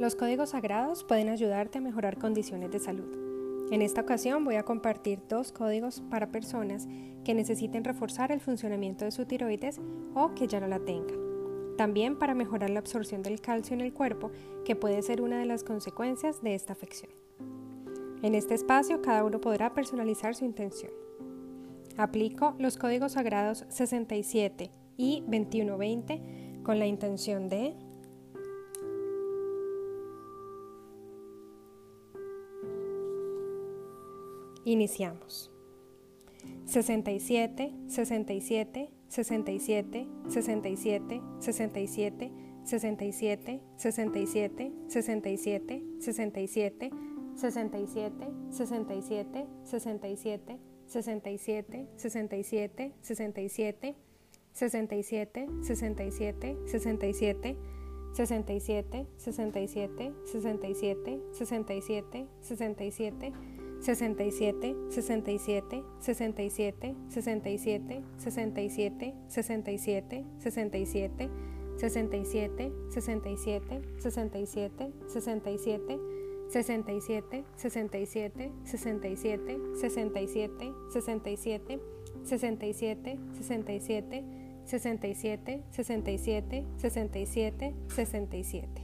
Los códigos sagrados pueden ayudarte a mejorar condiciones de salud. En esta ocasión voy a compartir dos códigos para personas que necesiten reforzar el funcionamiento de su tiroides o que ya no la tengan. También para mejorar la absorción del calcio en el cuerpo, que puede ser una de las consecuencias de esta afección. En este espacio cada uno podrá personalizar su intención. Aplico los códigos sagrados 67 y 2120 con la intención de Iniciamos. 67, 67, 67, 67, 67, 67, 67, 67, 67, 67, 67, 67, 67, 67, 67, 67, 67, 67, 67, 67, 67, 67, 67, 67, 67, 67, 67, 67, 67, 67, 67, 67, 67, 67, 67, 67, 67, 67, 67, 67, 67, 67, 67, 67, 67.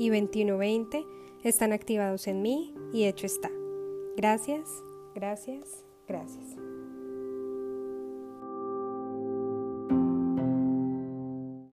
y 2120 están activados en mí y hecho está. Gracias, gracias, gracias.